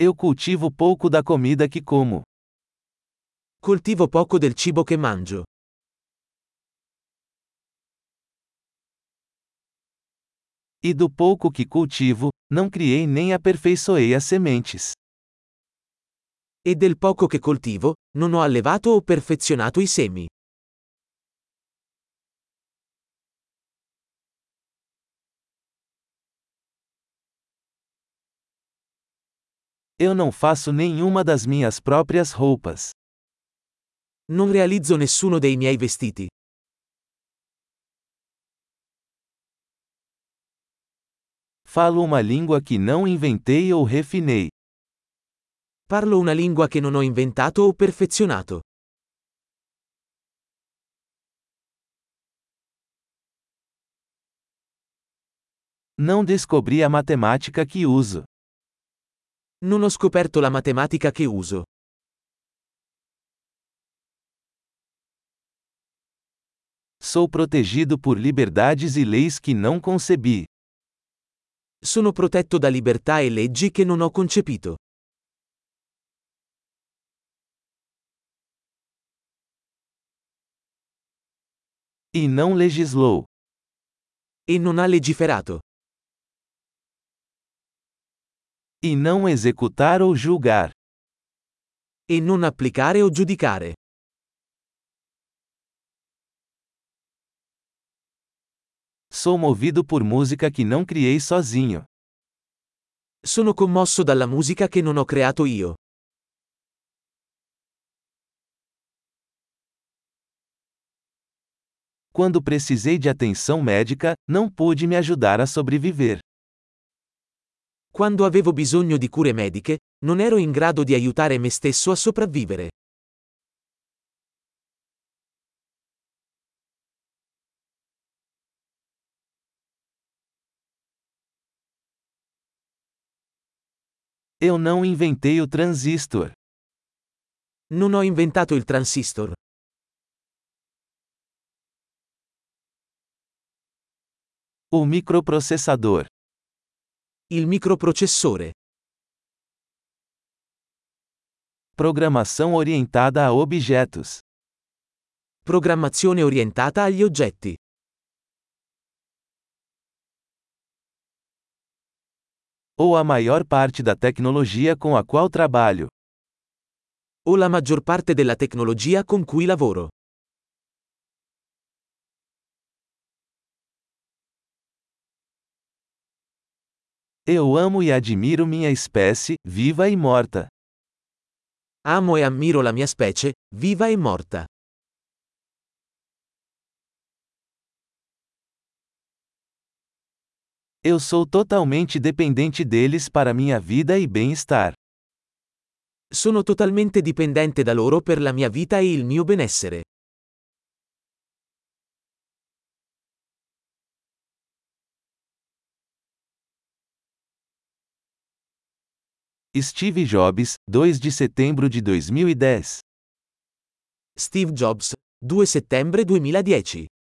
Eu cultivo pouco da comida que como. Coltivo poco del cibo che mangio. E do pouco que cultivo, não criei nem aperfeiçoei as sementes. E del poco che coltivo, non ho allevato o perfezionato i semi. Eu não faço nenhuma das minhas próprias roupas. Non realizzo nessuno dei miei vestiti. Falo uma língua que não inventei ou refinei. Parlo una lingua che non ho inventato o perfezionato. Não descobri a matemática que uso. Non ho scoperto la matematica che uso. Sou protegido por liberdades e leis que não concebi. Sono protetto da libertà e leggi che non ho concepito. E não legislou. E non ha legiferato. E não executar ou julgar. E non applicare o giudicare. Sou movido por música que não criei sozinho. Sono commosso dalla musica che non ho creato io. Quando precisei de atenção médica, não pude me ajudar a sobreviver. Quando avevo bisogno di cure mediche, non ero in grado di aiutare me stesso a sopravvivere. Eu não inventei o transistor. Non ho inventato il transistor. O microprocessador. Il microprocessore. Programação orientada a objetos. Programmazione orientata agli oggetti. Ou a maior parte da tecnologia com a qual trabalho. O la maggior parte della tecnologia con cui lavoro. Eu amo e admiro minha espécie, viva e morta. Amo e ammiro la mia specie, viva e morta. Eu sou totalmente dependente deles para minha vida e bem-estar. Sono totalmente dipendente da loro per la mia vita e il mio benessere. Steve Jobs, 2 de setembro de 2010. Steve Jobs, 2 settembre 2010